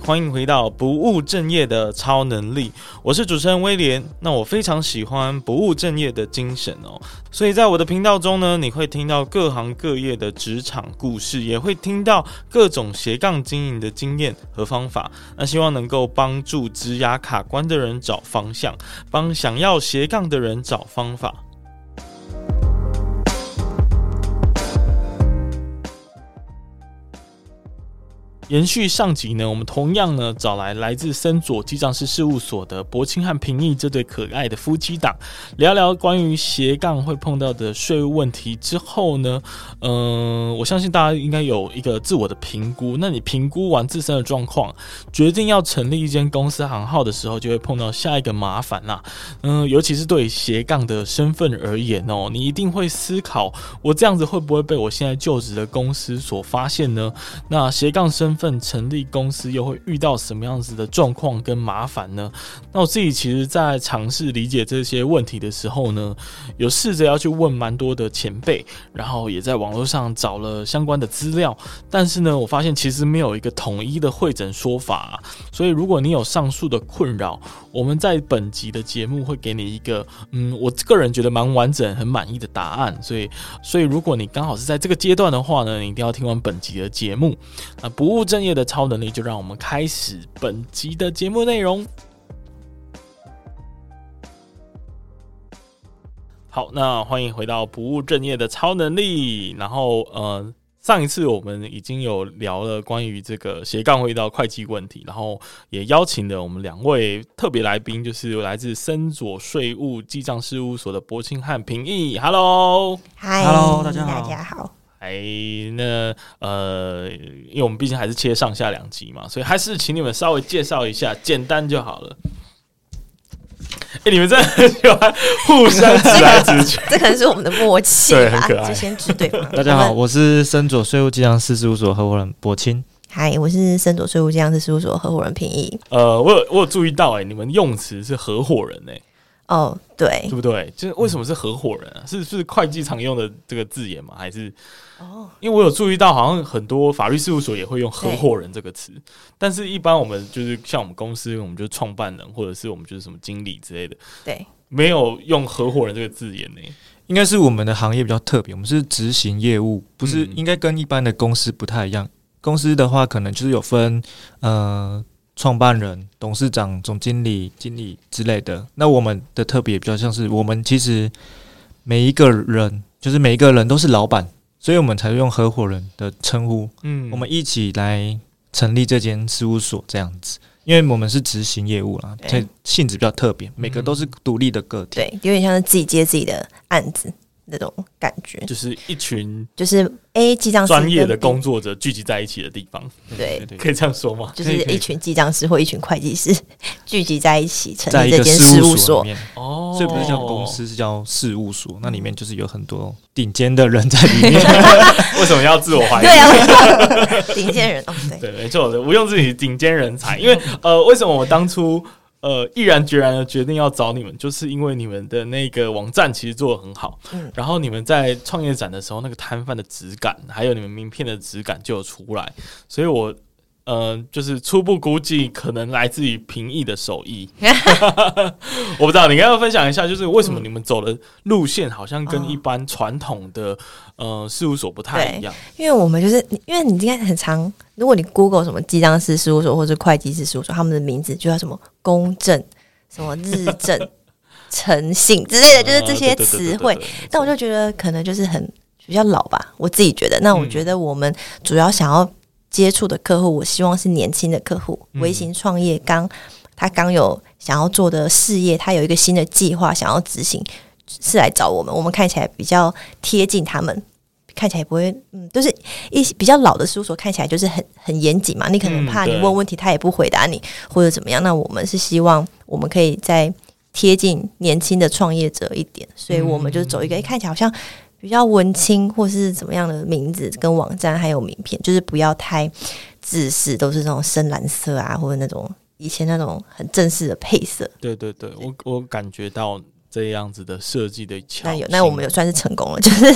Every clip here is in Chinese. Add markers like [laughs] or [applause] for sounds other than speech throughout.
欢迎回到不务正业的超能力，我是主持人威廉。那我非常喜欢不务正业的精神哦，所以在我的频道中呢，你会听到各行各业的职场故事，也会听到各种斜杠经营的经验和方法。那希望能够帮助职涯卡关的人找方向，帮想要斜杠的人找方法。延续上集呢，我们同样呢找来来自森佐记账师事务所的柏青和平易这对可爱的夫妻档，聊聊关于斜杠会碰到的税务问题之后呢，嗯、我相信大家应该有一个自我的评估。那你评估完自身的状况，决定要成立一间公司行号的时候，就会碰到下一个麻烦啦。嗯、尤其是对斜杠的身份而言哦，你一定会思考，我这样子会不会被我现在就职的公司所发现呢？那斜杠身份成立公司又会遇到什么样子的状况跟麻烦呢？那我自己其实，在尝试理解这些问题的时候呢，有试着要去问蛮多的前辈，然后也在网络上找了相关的资料，但是呢，我发现其实没有一个统一的汇整说法。所以，如果你有上述的困扰，我们在本集的节目会给你一个，嗯，我个人觉得蛮完整、很满意的答案。所以，所以如果你刚好是在这个阶段的话呢，你一定要听完本集的节目。那不务正业的超能力，就让我们开始本集的节目内容。好，那欢迎回到不务正业的超能力。然后，呃，上一次我们已经有聊了关于这个斜杠会遇到会计问题，然后也邀请了我们两位特别来宾，就是来自森佐税务记账事务所的柏青和平易。Hello，Hi，Hello，大家好，大家好。哎，那呃，因为我们毕竟还是切上下两集嘛，所以还是请你们稍微介绍一下，简单就好了。哎，你们真的很喜欢 [laughs] 互相指来指去，这可能是我们的默契，对，很可爱。就先指对方。[laughs] 大家好，我是森佐税务记账师事务所合伙人柏青。嗨，我是森佐税务记账师事务所合伙人平易。呃，我有我有注意到，哎，你们用词是合伙人，哎。哦，对，对不对？就是为什么是合伙人啊？是是会计常用的这个字眼吗？还是哦？因为我有注意到，好像很多法律事务所也会用合伙人这个词，但是一般我们就是像我们公司，我们就是创办人或者是我们就是什么经理之类的，对，没有用合伙人这个字眼呢。应该是我们的行业比较特别，我们是执行业务，不是应该跟一般的公司不太一样。公司的话，可能就是有分呃。创办人、董事长、总经理、经理之类的。那我们的特别比较像是，我们其实每一个人，就是每一个人都是老板，所以我们才用合伙人的称呼。嗯，我们一起来成立这间事务所这样子，因为我们是执行业务啦，所以性质比较特别，每个都是独立的个体，对，有点像是自己接自己的案子。那种感觉，就是一群就是 A 记账师专业的工作者聚集在一起的地方，对，可以这样说吗？就是一群记账师或一群会计师聚集在一起成立这间事务所。哦，所以不是叫公司，是叫事务所。那里面就是有很多顶尖的人在里面。[laughs] 为什么要自我怀疑？对啊，顶尖人，对，没错的，毋庸置疑顶尖人才。因为呃，为什么我当初？呃，毅然决然的决定要找你们，就是因为你们的那个网站其实做的很好，嗯，然后你们在创业展的时候，那个摊贩的质感，还有你们名片的质感就有出来，所以我。呃，就是初步估计可能来自于平易的手艺，[laughs] 我不知道，你应该要分享一下，就是为什么你们走的路线好像跟一般传统的、嗯、呃事务所不太一样？因为我们就是，因为你应该很常，如果你 Google 什么记账师事务所或者会计师事务所，他们的名字就叫什么公正、什么日正、[laughs] 诚信之类的，就是这些词汇。但我就觉得可能就是很比较老吧，我自己觉得。那我觉得我们主要想要。接触的客户，我希望是年轻的客户，微型创业刚他刚有想要做的事业，他有一个新的计划想要执行，是来找我们。我们看起来比较贴近他们，看起来不会，嗯，就是一比较老的事务所，看起来就是很很严谨嘛。你可能怕你问问题，他也不回答你，或者怎么样。那我们是希望我们可以再贴近年轻的创业者一点，所以我们就走一个，诶，看起来好像。比较文青或是怎么样的名字跟网站还有名片，就是不要太自私，都是那种深蓝色啊，或者那种以前那种很正式的配色。对对对，我我感觉到这样子的设计的巧。那有，那我们有算是成功了，[laughs] 就是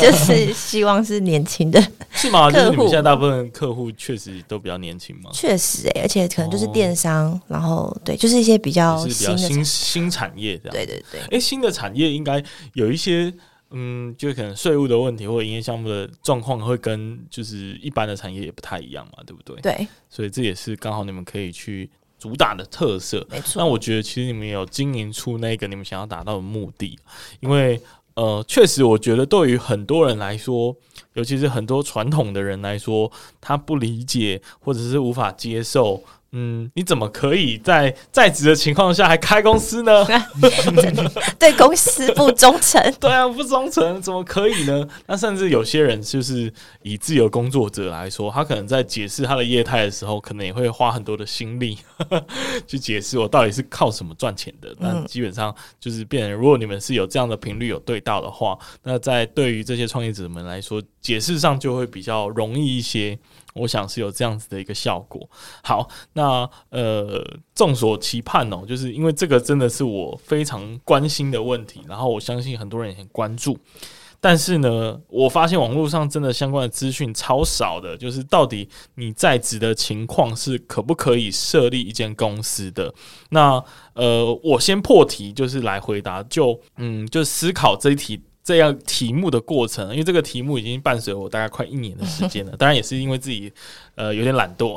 就是希望是年轻的，[laughs] 是吗？就是你们现在大部分客户确实都比较年轻吗？确实哎、欸，而且可能就是电商，哦、然后对，就是一些比较新新新产业这样。对对对，哎、欸，新的产业应该有一些。嗯，就可能税务的问题或者营业项目的状况会跟就是一般的产业也不太一样嘛，对不对？对，所以这也是刚好你们可以去主打的特色。没错。那我觉得其实你们有经营出那个你们想要达到的目的，因为呃，确实我觉得对于很多人来说，尤其是很多传统的人来说，他不理解或者是无法接受。嗯，你怎么可以在在职的情况下还开公司呢？[laughs] 对公司不忠诚。[laughs] 对啊，不忠诚怎么可以呢？那甚至有些人就是以自由工作者来说，他可能在解释他的业态的时候，可能也会花很多的心力 [laughs] 去解释我到底是靠什么赚钱的。那基本上就是变成，如果你们是有这样的频率有对到的话，那在对于这些创业者们来说，解释上就会比较容易一些。我想是有这样子的一个效果。好，那呃，众所期盼哦，就是因为这个真的是我非常关心的问题，然后我相信很多人也很关注。但是呢，我发现网络上真的相关的资讯超少的，就是到底你在职的情况是可不可以设立一间公司的？那呃，我先破题，就是来回答，就嗯，就思考这一题。这样题目的过程，因为这个题目已经伴随我大概快一年的时间了，当然也是因为自己呃有点懒惰，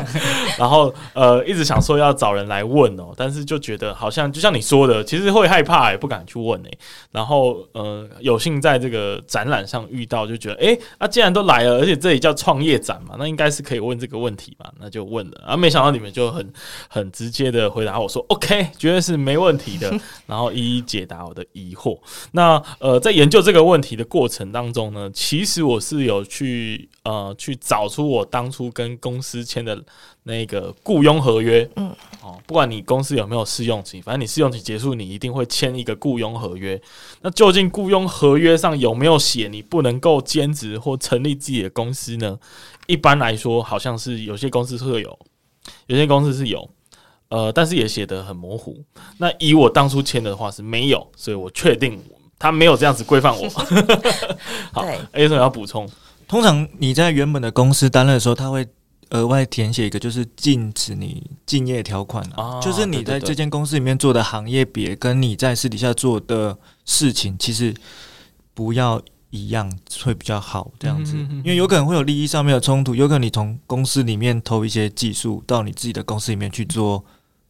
[laughs] 然后呃一直想说要找人来问哦，但是就觉得好像就像你说的，其实会害怕也不敢去问哎，然后呃有幸在这个展览上遇到，就觉得哎，那、啊、既然都来了，而且这里叫创业展嘛，那应该是可以问这个问题吧，那就问了，啊没想到你们就很很直接的回答我说 OK，绝对是没问题的，然后一一解答我的疑惑，那呃。在研究这个问题的过程当中呢，其实我是有去呃去找出我当初跟公司签的那个雇佣合约，嗯，哦，不管你公司有没有试用期，反正你试用期结束，你一定会签一个雇佣合约。那究竟雇佣合约上有没有写你不能够兼职或成立自己的公司呢？一般来说，好像是有些公司会有，有些公司是有，呃，但是也写得很模糊。那以我当初签的话是没有，所以我确定。他没有这样子规范我。[laughs] 好，还 [laughs] 有什么要补充？通常你在原本的公司担任的时候，他会额外填写一个，就是禁止你竞业条款啊，就是你在这间公司里面做的行业别，跟你在私底下做的事情，其实不要一样，会比较好。这样子，因为有可能会有利益上面的冲突，有可能你从公司里面偷一些技术到你自己的公司里面去做。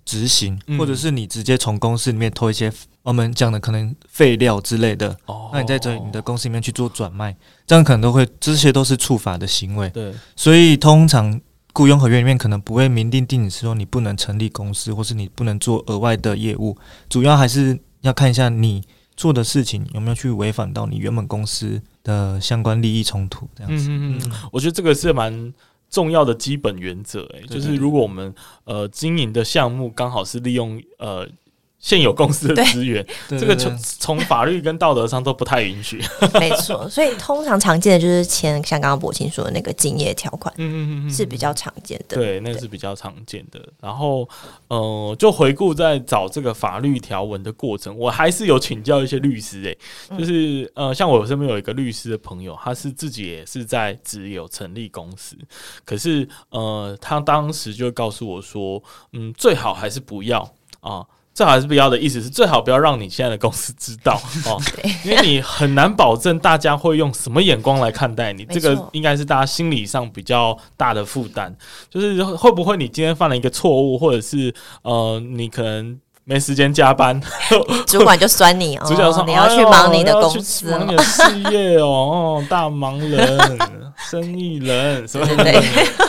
执行，或者是你直接从公司里面偷一些我们讲的可能废料之类的，哦，那你在这你的公司里面去做转卖，这样可能都会，这些都是触法的行为。对，所以通常雇佣合约里面可能不会明定定你是说你不能成立公司，或是你不能做额外的业务，主要还是要看一下你做的事情有没有去违反到你原本公司的相关利益冲突，这样子。嗯嗯嗯，我觉得这个是蛮。重要的基本原则，哎，就是如果我们呃经营的项目刚好是利用呃。现有公司的资源，这个从从法律跟道德上都不太允许。[laughs] 没错，所以通常常见的就是签像刚刚博清说的那个竞业条款，嗯嗯嗯，是比较常见的。对，那是比较常见的。然后，呃，就回顾在找这个法律条文的过程，我还是有请教一些律师、欸，哎，就是呃，像我身边有一个律师的朋友，他是自己也是在只有成立公司，可是呃，他当时就告诉我说，嗯，最好还是不要啊。最好还是不要的意思是最好不要让你现在的公司知道 [laughs] 哦，因为你很难保证大家会用什么眼光来看待你，这个应该是大家心理上比较大的负担。就是会不会你今天犯了一个错误，或者是呃你可能没时间加班，[laughs] 主管就酸你，主管说你要去忙你的公司，忙你的事业哦，[laughs] 大忙人，生意人什么的，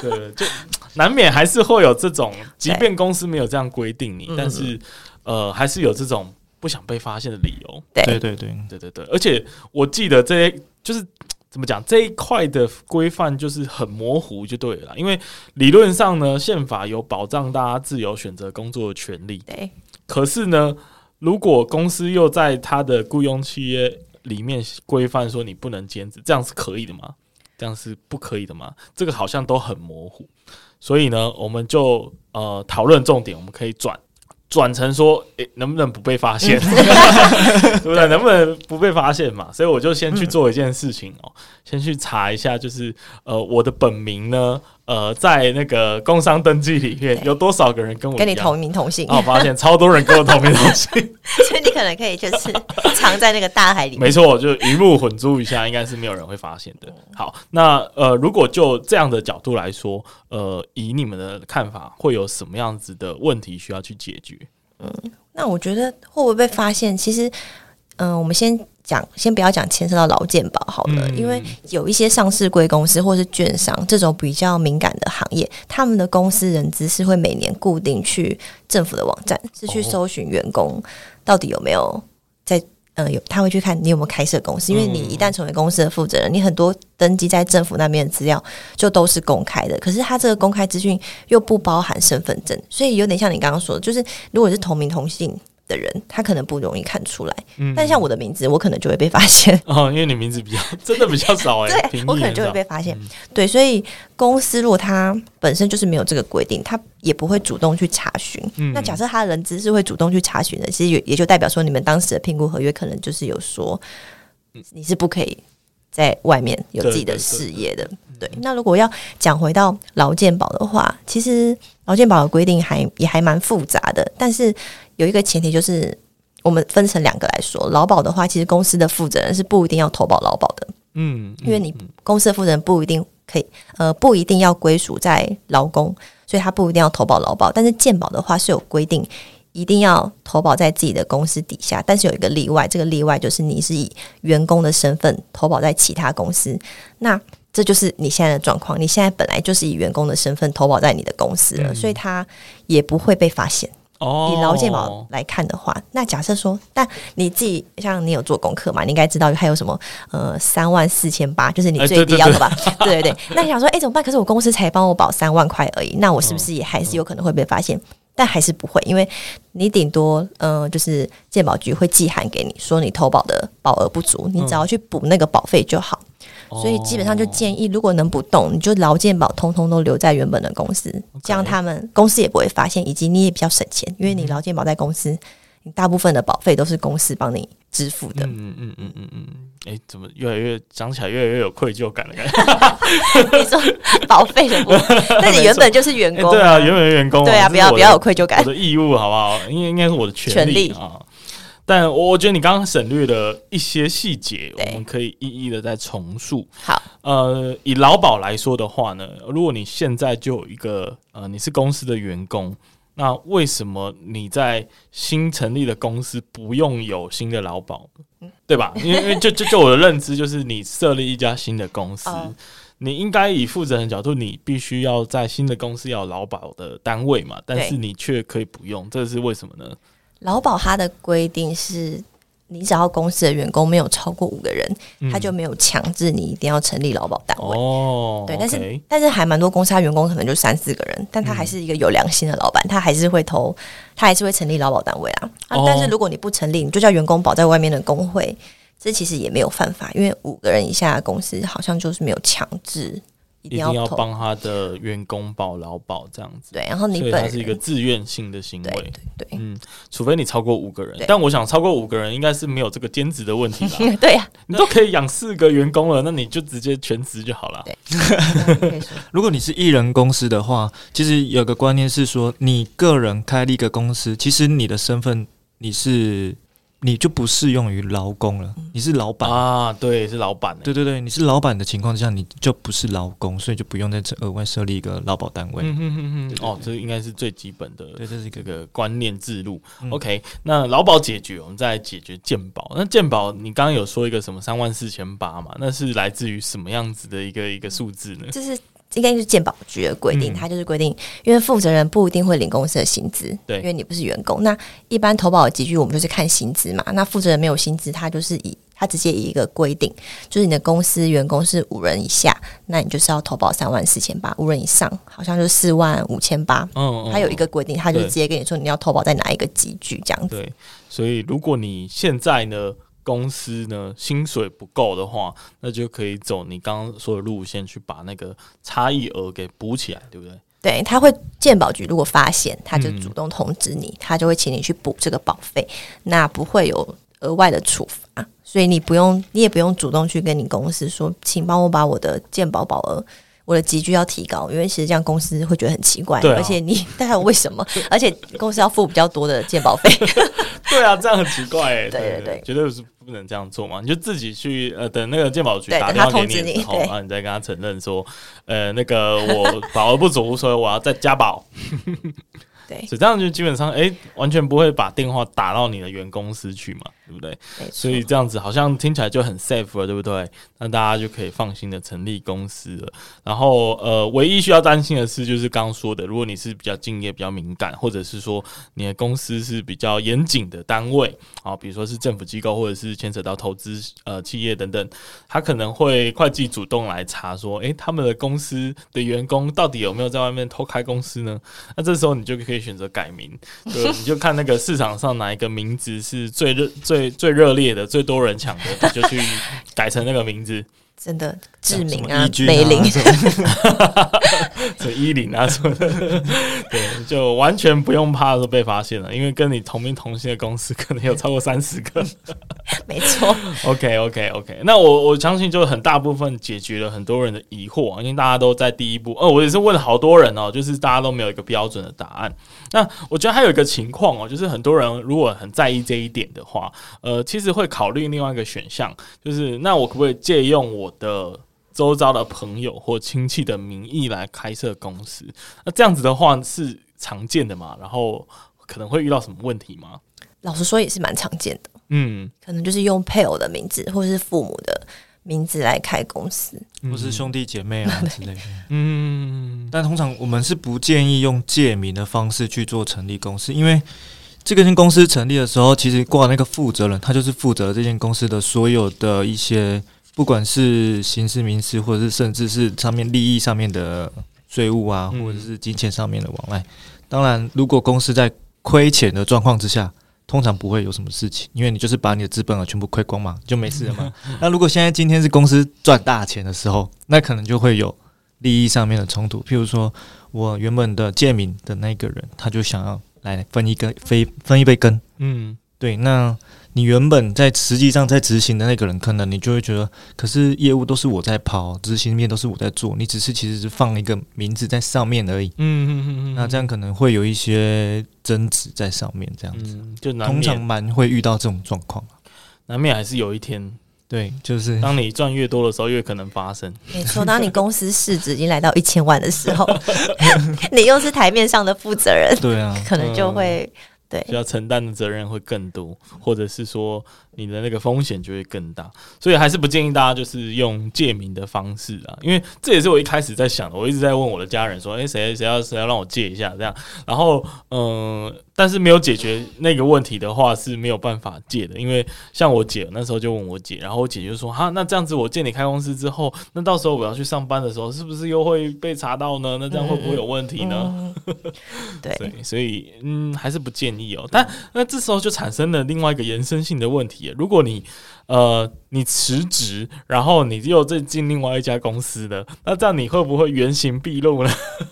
对，就难免还是会有这种，即便公司没有这样规定你，但是。呃，还是有这种不想被发现的理由。对对对对对对，而且我记得这些就是怎么讲这一块的规范就是很模糊，就对了。因为理论上呢，宪法有保障大家自由选择工作的权利。对。可是呢，如果公司又在他的雇佣契约里面规范说你不能兼职，这样是可以的吗？这样是不可以的吗？这个好像都很模糊。所以呢，我们就呃讨论重点，我们可以转。转成说，诶、欸，能不能不被发现？[laughs] 对不对？能不能不被发现嘛？所以我就先去做一件事情哦，嗯、先去查一下，就是呃，我的本名呢，呃，在那个工商登记里面有多少个人跟我跟你同名同姓？哦发现超多人跟我同名同姓，[laughs] 所以你可能可以就是藏在那个大海里面。没错，就鱼目混珠一下，应该是没有人会发现的。好，那呃，如果就这样的角度来说，呃，以你们的看法，会有什么样子的问题需要去解决？嗯，那我觉得会不会被发现？其实，嗯、呃，我们先讲，先不要讲牵涉到劳健保好了，嗯、因为有一些上市贵公司或是券商这种比较敏感的行业，他们的公司人资是会每年固定去政府的网站，是去搜寻员工到底有没有在。嗯，有他会去看你有没有开设公司，因为你一旦成为公司的负责人，你很多登记在政府那边的资料就都是公开的。可是他这个公开资讯又不包含身份证，所以有点像你刚刚说的，就是如果是同名同姓。的人，他可能不容易看出来，嗯、但像我的名字，我可能就会被发现。[laughs] 哦，因为你名字比较真的比较少哎，对，我可能就会被发现。嗯、对，所以公司如果他本身就是没有这个规定，他也不会主动去查询。嗯、那假设他的人资是会主动去查询的，其实也也就代表说，你们当时的评估合约可能就是有说你是不可以在外面有自己的事业的。对，那如果要讲回到劳健保的话，其实劳健保的规定还也还蛮复杂的，但是。有一个前提就是，我们分成两个来说。劳保的话，其实公司的负责人是不一定要投保劳保的，嗯，嗯，因为你公司的负责人不一定可以，呃，不一定要归属在劳工，所以他不一定要投保劳保。但是健保的话是有规定，一定要投保在自己的公司底下，但是有一个例外，这个例外就是你是以员工的身份投保在其他公司，那这就是你现在的状况。你现在本来就是以员工的身份投保在你的公司了，嗯、所以他也不会被发现。哦以劳健保来看的话，哦、那假设说，但你自己像你有做功课嘛？你应该知道还有什么呃三万四千八，就是你最低要的吧？[laughs] 欸、对，对对对。那你想说，哎、欸，怎么办？可是我公司才帮我保三万块而已，那我是不是也还是有可能会被发现？但还是不会，因为你顶多呃，就是健保局会寄函给你说你投保的保额不足，你只要去补那个保费就好。所以基本上就建议，如果能不动，你就劳健保通通都留在原本的公司.这样他们公司也不会发现，以及你也比较省钱，因为你劳健保在公司，你大部分的保费都是公司帮你支付的。嗯嗯嗯嗯嗯，哎、欸，怎么越来越讲起来越来越有愧疚感的感觉？[laughs] 你说保费的部分，[laughs] 那你原本就是员工、啊欸，对啊，原本是员工、啊，对啊，不要不要有愧疚感，我的义务好不好？应该应该是我的权利啊。但我我觉得你刚刚省略了一些细节，我们可以一一的再重述。好，呃，以劳保来说的话呢，如果你现在就有一个呃，你是公司的员工，那为什么你在新成立的公司不用有新的劳保？嗯、对吧？因为因为就就就我的认知，就是你设立一家新的公司，哦、你应该以负责人角度，你必须要在新的公司要有劳保的单位嘛，但是你却可以不用，这是为什么呢？劳保它的规定是，你只要公司的员工没有超过五个人，嗯、他就没有强制你一定要成立劳保单位。哦，对，但是但是还蛮多公司，他员工可能就三四个人，但他还是一个有良心的老板，他还是会投，他还是会成立劳保单位啊。啊，但是如果你不成立，你就叫员工保在外面的工会，这其实也没有犯法，因为五个人以下的公司好像就是没有强制。一定要帮他的员工保劳保这样子，对，然后你本是一个自愿性的行为，对，对，对，嗯，除非你超过五个人，但我想超过五个人应该是没有这个兼职的问题吧？[laughs] 对呀、啊，你都可以养四个员工了，那你就直接全职就好了。对，[laughs] 如果你是艺人公司的话，其实有个观念是说，你个人开立一个公司，其实你的身份你是。你就不适用于劳工了，你是老板啊，对，是老板，对对对，你是老板的情况下，你就不是劳工，所以就不用再额外设立一个劳保单位。嗯哼哼哼，哦，这应该是最基本的，对，这是一个个观念制度。OK，那劳保解决，我们再解决健保。那健保，你刚刚有说一个什么三万四千八嘛？那是来自于什么样子的一个一个数字呢？就是。应该就是鉴保局的规定，它就是规定，因为负责人不一定会领公司的薪资，对，因为你不是员工。那一般投保的集聚，我们就是看薪资嘛。那负责人没有薪资，他就是以他直接以一个规定，就是你的公司员工是五人以下，那你就是要投保三万四千八；五人以上，好像就四万五千八。嗯，他有一个规定，他就直接跟你说你要投保在哪一个集聚这样子。对，所以如果你现在呢，公司呢，薪水不够的话，那就可以走你刚刚说的路线去把那个差异额给补起来，对不对？对，他会鉴保局如果发现，他就主动通知你，他就会请你去补这个保费，那不会有额外的处罚，所以你不用，你也不用主动去跟你公司说，请帮我把我的鉴保保额。我的集距要提高，因为其实这样公司会觉得很奇怪，啊、而且你 [laughs] 大家为什么？而且公司要付比较多的健保费。[laughs] 对啊，这样很奇怪哎、欸。对对对，绝对是不能这样做嘛！你就自己去呃，等那个健保局打电话给你的时候，然后你再跟他承认说，呃，那个我 [laughs] 保额不足，所以我要再加保。对，所以这样就基本上哎、欸，完全不会把电话打到你的原公司去嘛。对不对？所以这样子好像听起来就很 safe 了，对不对？那大家就可以放心的成立公司了。然后呃，唯一需要担心的是，就是刚刚说的，如果你是比较敬业、比较敏感，或者是说你的公司是比较严谨的单位啊，比如说是政府机构，或者是牵扯到投资呃企业等等，他可能会会计主动来查说，诶，他们的公司的员工到底有没有在外面偷开公司呢？那这时候你就可以选择改名，对 [laughs] 你就看那个市场上哪一个名字是最热最。最最热烈的、最多人抢的，就去改成那个名字。真的志明啊，美林，[laughs] 这伊林啊什么的，对，就完全不用怕说被发现了，因为跟你同名同姓的公司可能有超过三十个。[laughs] 没错。OK OK OK，那我我相信就很大部分解决了很多人的疑惑，因为大家都在第一步。哦，我也是问了好多人哦，就是大家都没有一个标准的答案。那我觉得还有一个情况哦，就是很多人如果很在意这一点的话，呃，其实会考虑另外一个选项，就是那我可不可以借用我。我的周遭的朋友或亲戚的名义来开设公司，那这样子的话是常见的嘛？然后可能会遇到什么问题吗？老实说也是蛮常见的，嗯，可能就是用配偶的名字或是父母的名字来开公司，或是兄弟姐妹啊之类的，嗯。但通常我们是不建议用借名的方式去做成立公司，因为这个间公司成立的时候，其实挂那个负责人，他就是负责这间公司的所有的一些。不管是刑事、民事，或者是甚至是上面利益上面的税务啊，或者是金钱上面的往来，当然，如果公司在亏钱的状况之下，通常不会有什么事情，因为你就是把你的资本啊全部亏光嘛，就没事了嘛。[laughs] 那如果现在今天是公司赚大钱的时候，那可能就会有利益上面的冲突。譬如说，我原本的借名的那个人，他就想要来分一根分分一杯羹。嗯，对，那。你原本在实际上在执行的那个人，可能你就会觉得，可是业务都是我在跑，执行面都是我在做，你只是其实是放一个名字在上面而已。嗯嗯嗯嗯。那这样可能会有一些争执在上面，这样子，就通常蛮会遇到这种状况。难免还是有一天，对，就是当你赚越多的时候，越可能发生。没错，当你公司市值已经来到一千万的时候，[laughs] 你又是台面上的负责人，对啊，可能就会。需要承担的责任会更多，或者是说你的那个风险就会更大，所以还是不建议大家就是用借名的方式啊，因为这也是我一开始在想的，我一直在问我的家人说，诶，谁谁要谁要让我借一下这样，然后嗯。但是没有解决那个问题的话是没有办法借的，因为像我姐那时候就问我姐，然后我姐就说：“哈，那这样子我借你开公司之后，那到时候我要去上班的时候，是不是又会被查到呢？那这样会不会有问题呢？”嗯嗯、对，[laughs] 对，所以嗯，还是不建议哦。但那这时候就产生了另外一个延伸性的问题，如果你。呃，你辞职，然后你又再进另外一家公司的，那这样你会不会原形毕露呢？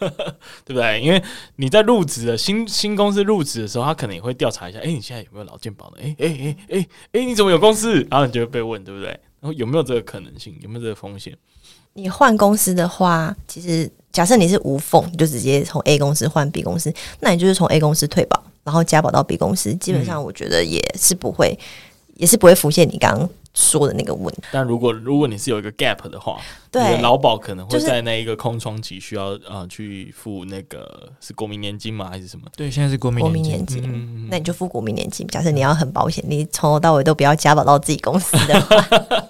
[laughs] 对不对？因为你在入职的新新公司入职的时候，他可能也会调查一下，哎，你现在有没有劳健保呢？哎哎哎哎哎，你怎么有公司？然后你就会被问，对不对？然后有没有这个可能性？有没有这个风险？你换公司的话，其实假设你是无缝，就直接从 A 公司换 B 公司，那你就是从 A 公司退保，然后加保到 B 公司，基本上我觉得也是不会。也是不会浮现你刚刚说的那个问题。但如果如果你是有一个 gap 的话，对，劳保可能会在那一个空窗期需要呃去付那个是国民年金吗？还是什么？对，现在是国民国民年金，嗯、那你就付国民年金。假设你要很保险，你从头到尾都不要加保到自己公司的话，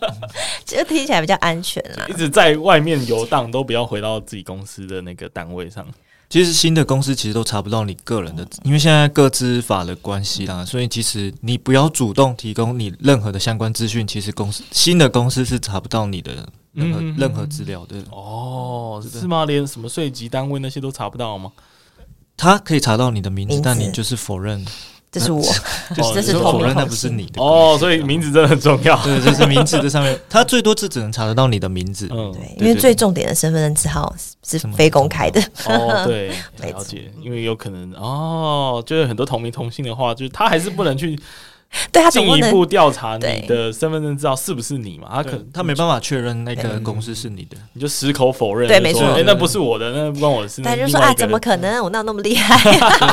[laughs] 这个听起来比较安全啦。一直在外面游荡，都不要回到自己公司的那个单位上。其实新的公司其实都查不到你个人的，因为现在各资法的关系啦，所以其实你不要主动提供你任何的相关资讯，其实公司新的公司是查不到你的任何任何资料的。哦，是吗？连什么税级单位那些都查不到吗？他可以查到你的名字，但你就是否认。这是我，[laughs] [laughs] 就是这是否认那不是你的哦，所以名字真的很重要。对，就是名字这上面，他最多是只能查得到你的名字。嗯，对，因为最重点的身份证字号是非公开的。哦，对，[laughs] 了解，因为有可能哦，就是很多同名同姓的话，就是他还是不能去对他进一步调查你的身份证知道是不是你嘛？他可他没办法确认那个公司是你的。你就矢口否认，说对没错哎，那不是我的，那不关我的事。他就说啊，怎么可能？我哪有那么厉害？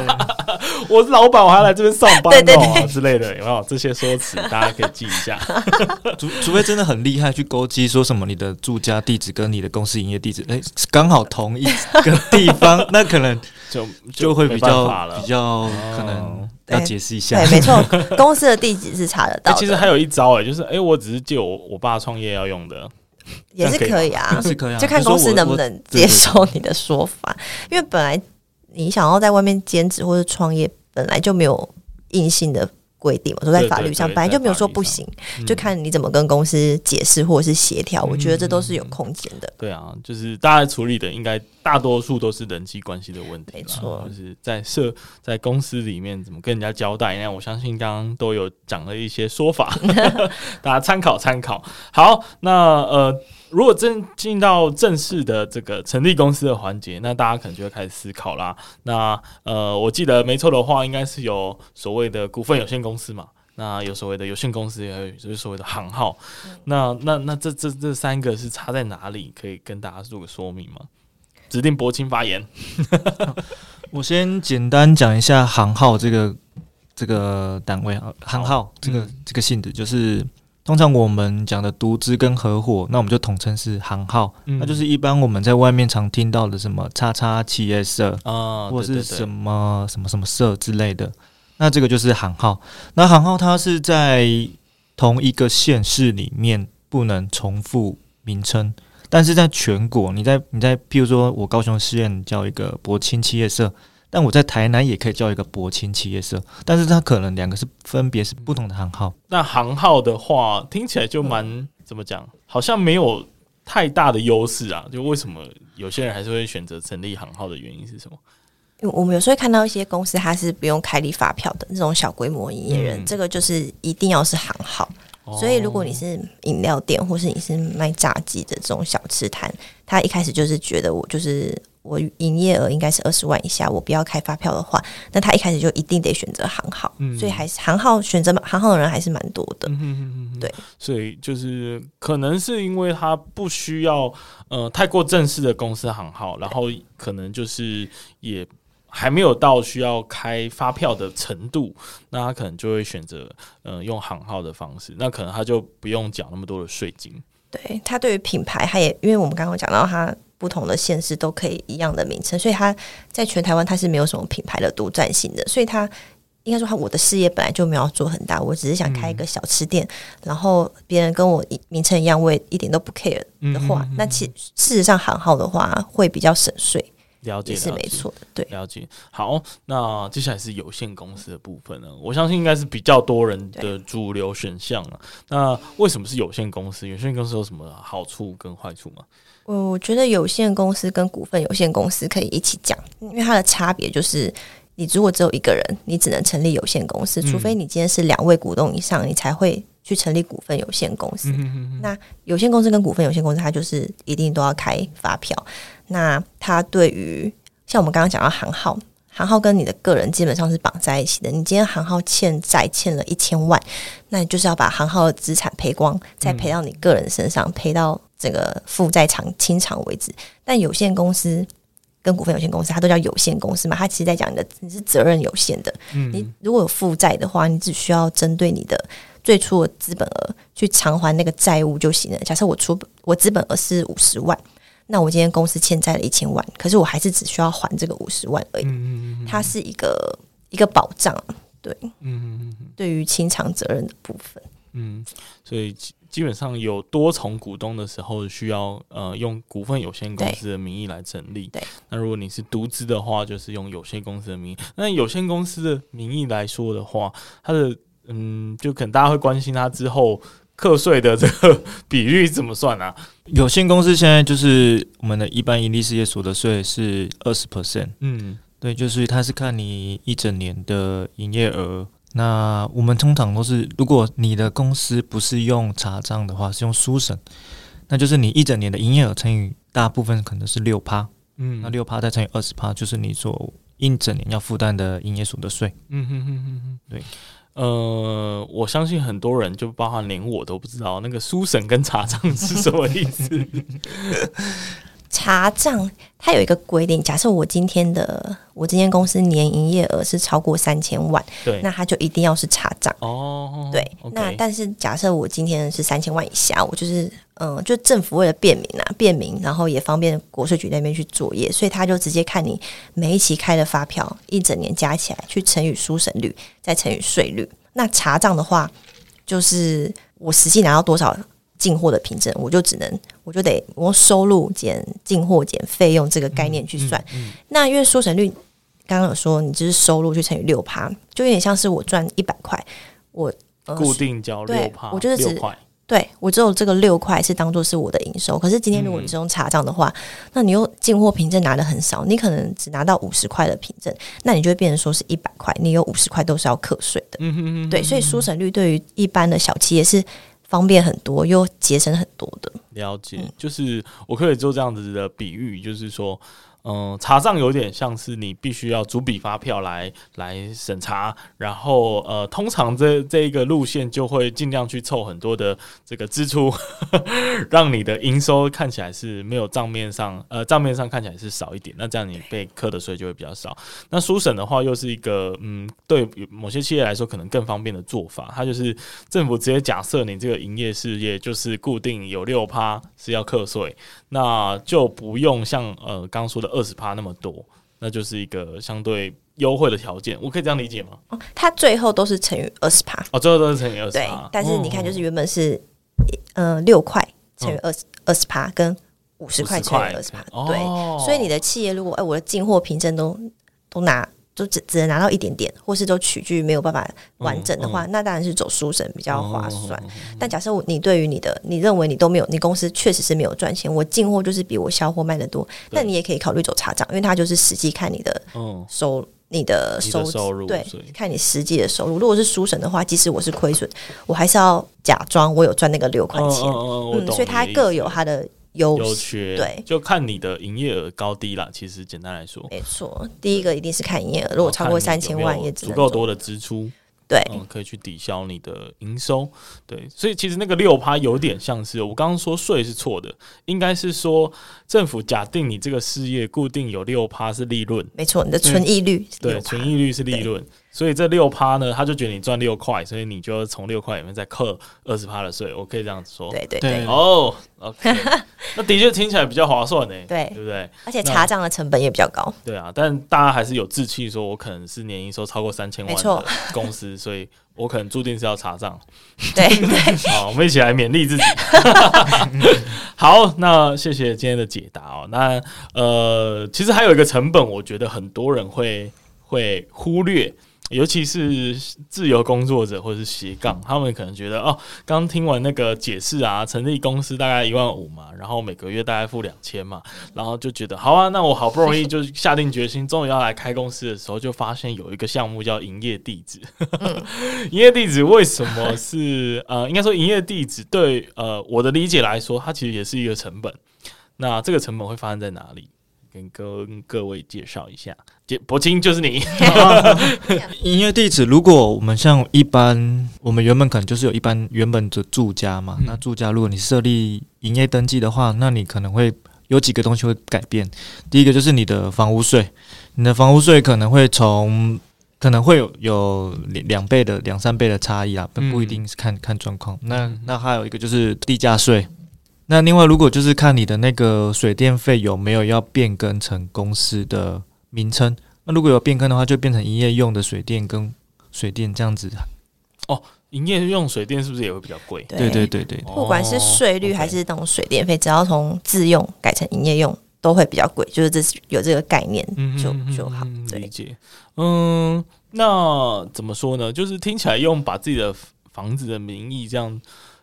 [laughs] 我是老板，我还来这边上班对对哦对之类的，有没有这些说辞？[laughs] 大家可以记一下。[laughs] 除除非真的很厉害，去勾稽说什么你的住家地址跟你的公司营业地址，哎、刚好同一个地方，那可能就就会比较比较可能要解释一下。对，没错，公司的地址是查得到。欸其实还有一招哎、欸，就是哎、欸，我只是借我我爸创业要用的，[laughs] 也是可以啊，是可以啊，就看公司能不能接受你的说法。因为本来你想要在外面兼职或者创业，本来就没有硬性的规定嘛，说在法律上本来就没有说不行，嗯、就看你怎么跟公司解释或者是协调。我觉得这都是有空间的。对啊，就是大家处理的应该大多数都是人际关系的问题，没错，就是在社在公司里面怎么跟人家交代。那我相信刚刚都有讲了一些说法，[laughs] 大家参考参考。好，那呃。如果真进到正式的这个成立公司的环节，那大家可能就会开始思考啦。那呃，我记得没错的话，应该是有所谓的股份有限公司嘛。那有所谓的有限公司，也有就是所谓的行号。嗯、那那那这这这三个是差在哪里？可以跟大家做个说明吗？指定柏青发言。[laughs] 我先简单讲一下行号这个这个单位啊，行号这个、嗯、这个性质就是。通常我们讲的独资跟合伙，那我们就统称是行号，嗯、那就是一般我们在外面常听到的什么叉叉企业社啊，或者是什么什么什么社之类的，那这个就是行号。那行号它是在同一个县市里面不能重复名称，但是在全国，你在你在譬如说我高雄市院叫一个博清企业社。但我在台南也可以叫一个博清企业社，但是它可能两个是分别是不同的行号。那行号的话，听起来就蛮、嗯、怎么讲？好像没有太大的优势啊。就为什么有些人还是会选择成立行号的原因是什么？因为我们有时候会看到一些公司，它是不用开立发票的那种小规模营业人，嗯、这个就是一定要是行号。哦、所以如果你是饮料店，或是你是卖炸鸡的这种小吃摊，他一开始就是觉得我就是。我营业额应该是二十万以下，我不要开发票的话，那他一开始就一定得选择行号，嗯、所以还是行号选择行号的人还是蛮多的。嗯、哼哼哼对，所以就是可能是因为他不需要呃太过正式的公司行号，然后可能就是也还没有到需要开发票的程度，那他可能就会选择呃用行号的方式，那可能他就不用缴那么多的税金。对，他对于品牌，他也因为我们刚刚讲到他。不同的县市都可以一样的名称，所以它在全台湾它是没有什么品牌的独占性的，所以它应该说他我的事业本来就没有做很大，我只是想开一个小吃店，嗯、然后别人跟我名称一样，我也一点都不 care 的话，嗯、那其事实上行号的话会比较省税，了解是没错的，对，了解。好，那接下来是有限公司的部分呢，我相信应该是比较多人的主流选项了。那为什么是有限公司？有限公司有什么好处跟坏处吗？我觉得有限公司跟股份有限公司可以一起讲，因为它的差别就是，你如果只有一个人，你只能成立有限公司，除非你今天是两位股东以上，你才会去成立股份有限公司。那有限公司跟股份有限公司，它就是一定都要开发票。那它对于像我们刚刚讲到行号，行号跟你的个人基本上是绑在一起的。你今天行号欠债欠了一千万，那你就是要把行号的资产赔光，再赔到你个人身上，赔到。这个负债偿清偿为止，但有限公司跟股份有限公司，它都叫有限公司嘛。它其实在讲你的你是责任有限的。嗯，你如果有负债的话，你只需要针对你的最初的资本额去偿还那个债务就行了。假设我出我资本额是五十万，那我今天公司欠债了一千万，可是我还是只需要还这个五十万而已。嗯，它是一个一个保障，对，嗯，对于清偿责任的部分，嗯，所以。基本上有多重股东的时候，需要呃用股份有限公司的名义来成立。对，那如果你是独资的话，就是用有限公司的名义。那有限公司的名义来说的话，它的嗯，就可能大家会关心它之后课税的这个比率怎么算啊？有限公司现在就是我们的一般盈利事业所得税是二十 percent。嗯，对，就是它是看你一整年的营业额。那我们通常都是，如果你的公司不是用查账的话，是用书审，那就是你一整年的营业额乘以大部分可能是六趴，嗯，那六趴再乘以二十趴，就是你所一整年要负担的营业所得税。嗯哼哼哼哼，对。呃，我相信很多人，就包含连我都不知道那个书神跟茶账是什么意思。查账它有一个规定，假设我今天的我今天公司年营业额是超过三千万，对，那它就一定要是查账哦。对，okay、那但是假设我今天是三千万以下，我就是嗯，就政府为了便民啊，便民，然后也方便国税局那边去作业，所以他就直接看你每一期开的发票一整年加起来，去乘以书审率，再乘以税率。那查账的话，就是我实际拿到多少。进货的凭证，我就只能，我就得我用收入减进货减费用这个概念去算。嗯嗯嗯、那因为缩成率刚刚有说，你就是收入去乘以六趴，就有点像是我赚一百块，我、呃、固定交六趴，我就是只对我只有这个六块是当做是我的营收。可是今天如果你是用查账的话，嗯、那你又进货凭证拿的很少，你可能只拿到五十块的凭证，那你就会变成说是一百块，你有五十块都是要课税的。嗯哼嗯哼对，所以缩成率对于一般的小企业是。方便很多，又节省很多的。了解，就是我可以做这样子的比喻，就是说。嗯，查账有点像是你必须要逐笔发票来来审查，然后呃，通常这这一个路线就会尽量去凑很多的这个支出，呵 [laughs] 呵让你的营收看起来是没有账面上呃账面上看起来是少一点，那这样你被课的税就会比较少。那书审的话又是一个嗯，对某些企业来说可能更方便的做法，它就是政府直接假设你这个营业事业就是固定有六趴是要课税，那就不用像呃刚刚说的。二十趴那么多，那就是一个相对优惠的条件，我可以这样理解吗？哦，它最后都是乘以二十趴，哦，最后都是乘以二十趴。对，但是你看，就是原本是嗯六块乘以二十二十趴，跟五十块乘以二十趴，对。所以你的企业如果哎，我的进货凭证都都拿。就只只能拿到一点点，或是都取据没有办法完整的话，那当然是走书审比较划算。但假设你对于你的，你认为你都没有，你公司确实是没有赚钱，我进货就是比我销货卖得多，那你也可以考虑走查账，因为它就是实际看你的收、嗯、你的收的收入，对，看你实际的收入。如果是书审的话，即使我是亏损，我还是要假装我有赚那个六块钱。嗯，所以它各有它的。优缺对，就看你的营业额高低啦。其实简单来说，没错，第一个一定是看营业额，如果超过三千万，也足够多的支出，对，嗯，可以去抵消你的营收。对，所以其实那个六趴有点像是我刚刚说税是错的，应该是说政府假定你这个事业固定有六趴是利润，没错，你的存益率对，纯益率是利润。所以这六趴呢，他就觉得你赚六块，所以你就从六块里面再扣二十趴的税。我可以这样子说，对对对。哦，OK，[laughs] 那的确听起来比较划算呢，对，对不对？而且查账的成本也比较高。对啊，但大家还是有志气，说我可能是年营收超过三千万的公司，所以我可能注定是要查账。对 [laughs] 对，好，[laughs] 我们一起来勉励自己。好，那谢谢今天的解答哦。那呃，其实还有一个成本，我觉得很多人会会忽略。尤其是自由工作者或者是斜杠，他们可能觉得哦，刚听完那个解释啊，成立公司大概一万五嘛，然后每个月大概付两千嘛，然后就觉得好啊，那我好不容易就下定决心，终于要来开公司的时候，就发现有一个项目叫营业地址。[laughs] 营业地址为什么是呃，应该说营业地址对呃我的理解来说，它其实也是一个成本。那这个成本会发生在哪里？跟跟各位介绍一下，柏青就是你。[laughs] 营业地址，如果我们像一般，我们原本可能就是有一般原本的住家嘛。嗯、那住家，如果你设立营业登记的话，那你可能会有几个东西会改变。第一个就是你的房屋税，你的房屋税可能会从可能会有有两倍的两三倍的差异啊，不不一定是看看状况。那那还有一个就是地价税。那另外，如果就是看你的那个水电费有没有要变更成公司的名称，那如果有变更的话，就变成营业用的水电跟水电这样子。哦，营业用水电是不是也会比较贵？对对对对，不管是税率还是那种水电费，只要从自用改成营业用，都会比较贵。就是这是有这个概念就就好理解。嗯，那怎么说呢？就是听起来用把自己的房子的名义这样。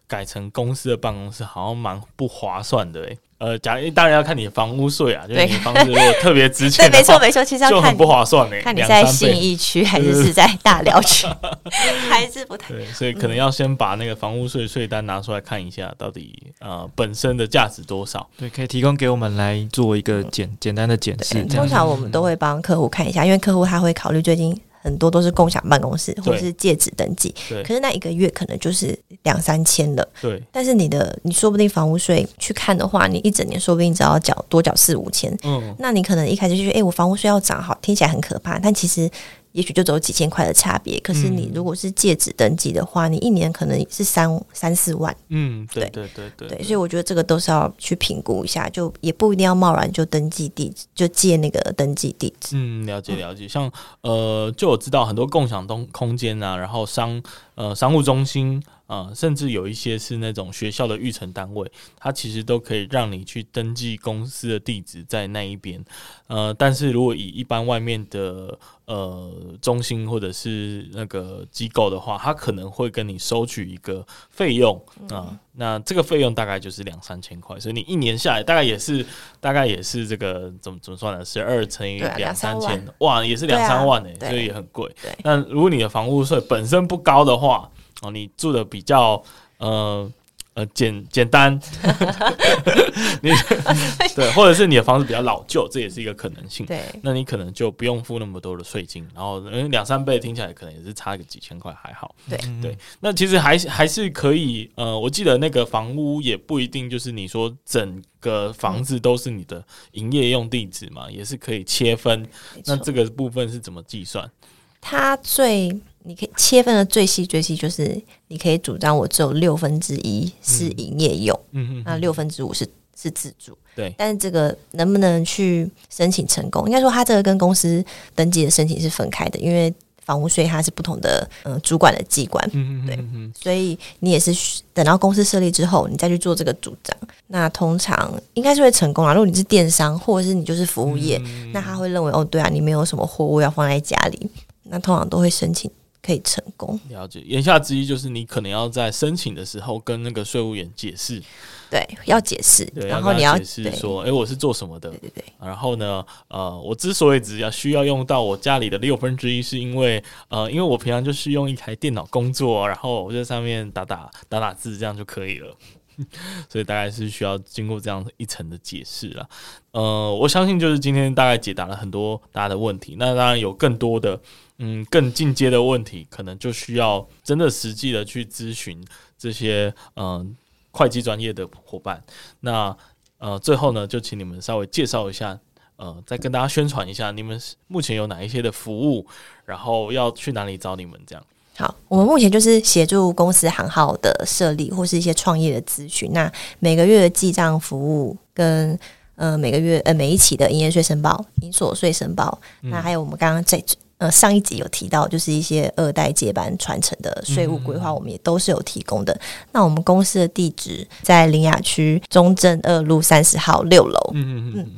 改成公司的办公室好像蛮不划算的诶。呃，讲当然要看你的房屋税啊，就是你房子如果特别 [laughs] 值钱，对，没错没错，其实要看就很不划算。看你在信义区还是是在大寮区，[laughs] 还是不太对，所以可能要先把那个房屋税税单拿出来看一下，到底呃本身的价值多少？对，可以提供给我们来做一个简简单的检视。通常我们都会帮客户看一下，因为客户他会考虑最近。很多都是共享办公室或者是借址登记，可是那一个月可能就是两三千了。对，但是你的你说不定房屋税去看的话，你一整年说不定只要缴多缴四五千。嗯，那你可能一开始就觉得，哎、欸，我房屋税要涨，好听起来很可怕，但其实。也许就只有几千块的差别，可是你如果是借址登记的话，嗯、你一年可能是三三四万。嗯，对对对对，对，所以我觉得这个都是要去评估一下，就也不一定要贸然就登记地址，就借那个登记地址。嗯，了解了解。像呃，就我知道很多共享东空间啊，然后商呃商务中心。啊、呃，甚至有一些是那种学校的育成单位，它其实都可以让你去登记公司的地址在那一边。呃，但是如果以一般外面的呃中心或者是那个机构的话，它可能会跟你收取一个费用啊。那这个费用大概就是两三千块，所以你一年下来大概也是大概也是这个怎么怎么算呢？十二乘以两三千，哇，也是两三万诶、欸，所以也很贵。那如果你的房屋税本身不高的话，哦，你住的比较呃呃简简单，[laughs] 你对，或者是你的房子比较老旧，这也是一个可能性。对，那你可能就不用付那么多的税金，然后因为两三倍听起来可能也是差个几千块，还好。对对，那其实还还是可以。呃，我记得那个房屋也不一定就是你说整个房子都是你的营业用地址嘛，也是可以切分。那这个部分是怎么计算？它最。你可以切分的最细最细，就是你可以主张我只有六分之一是营业用，嗯嗯，那六分之五是是自住，对。但是这个能不能去申请成功？应该说，它这个跟公司登记的申请是分开的，因为房屋税它是不同的呃主管的机关，嗯嗯，对。所以你也是等到公司设立之后，你再去做这个主张，那通常应该是会成功啊。如果你是电商，或者是你就是服务业，嗯、那他会认为哦，对啊，你没有什么货物要放在家里，那通常都会申请。可以成功。了解，言下之意就是你可能要在申请的时候跟那个税务员解释，对，要解释，然后你要解释说，哎、欸，我是做什么的？对对对。然后呢，呃，我之所以只要需要用到我家里的六分之一，是因为呃，因为我平常就是用一台电脑工作，然后我在上面打打打打字，这样就可以了。[laughs] 所以大概是需要经过这样一层的解释了。呃，我相信就是今天大概解答了很多大家的问题。那当然有更多的。嗯，更进阶的问题，可能就需要真的实际的去咨询这些嗯、呃、会计专业的伙伴。那呃，最后呢，就请你们稍微介绍一下，呃，再跟大家宣传一下，你们目前有哪一些的服务，然后要去哪里找你们这样。好，我们目前就是协助公司行号的设立，或是一些创业的咨询。那每个月的记账服务跟呃每个月呃每一期的营业税申报、营所税申报，嗯、那还有我们刚刚在。呃，上一集有提到，就是一些二代接班传承的税务规划，我们也都是有提供的。嗯、那我们公司的地址在林雅区中正二路三十号六楼。嗯嗯嗯。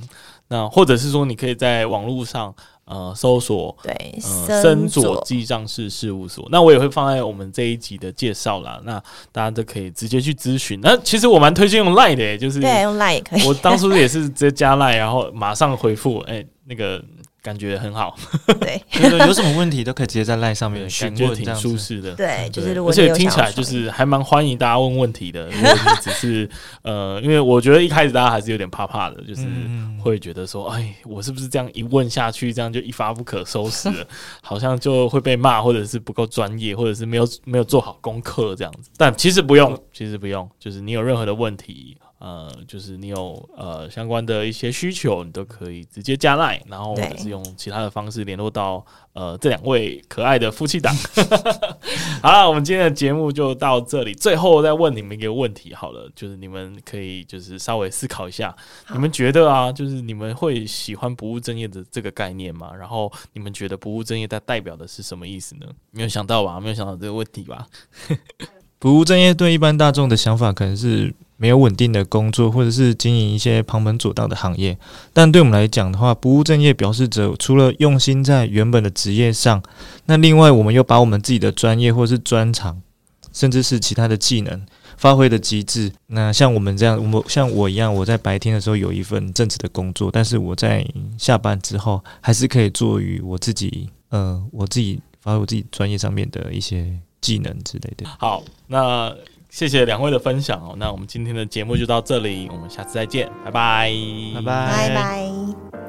那或者是说，你可以在网络上呃搜索对，呃森佐记账室事务所。那我也会放在我们这一集的介绍啦。那大家都可以直接去咨询。那其实我蛮推荐用 Line 的，就是对，用 Line 也可以。我当初也是直接加 Line，然后马上回复，哎、欸，那个。感觉很好，[laughs] 对，有什么问题都可以直接在 LINE 上面询问，感觉挺舒适的。对，就是如果而且听起来就是还蛮欢迎大家问问题的。如果你只是 [laughs] 呃，因为我觉得一开始大家还是有点怕怕的，就是会觉得说，哎，我是不是这样一问下去，这样就一发不可收拾了？[laughs] 好像就会被骂，或者是不够专业，或者是没有没有做好功课这样子。但其实不用，其实不用，就是你有任何的问题。呃，就是你有呃相关的一些需求，你都可以直接加 Line，然后或者是用其他的方式联络到呃这两位可爱的夫妻档。[laughs] 好了，我们今天的节目就到这里。最后再问你们一个问题，好了，就是你们可以就是稍微思考一下，你们觉得啊，就是你们会喜欢不务正业的这个概念吗？然后你们觉得不务正业它代表的是什么意思呢？没有想到吧？没有想到这个问题吧？[laughs] 不务正业对一般大众的想法可能是。没有稳定的工作，或者是经营一些旁门左道的行业，但对我们来讲的话，不务正业表示着除了用心在原本的职业上，那另外我们又把我们自己的专业或是专长甚至是其他的技能发挥的极致。那像我们这样，我们像我一样，我在白天的时候有一份正职的工作，但是我在下班之后还是可以做于我自己，呃，我自己发挥我自己专业上面的一些技能之类的。好，那谢谢两位的分享哦。那我们今天的节目就到这里，我们下次再见，拜拜，拜拜，拜拜。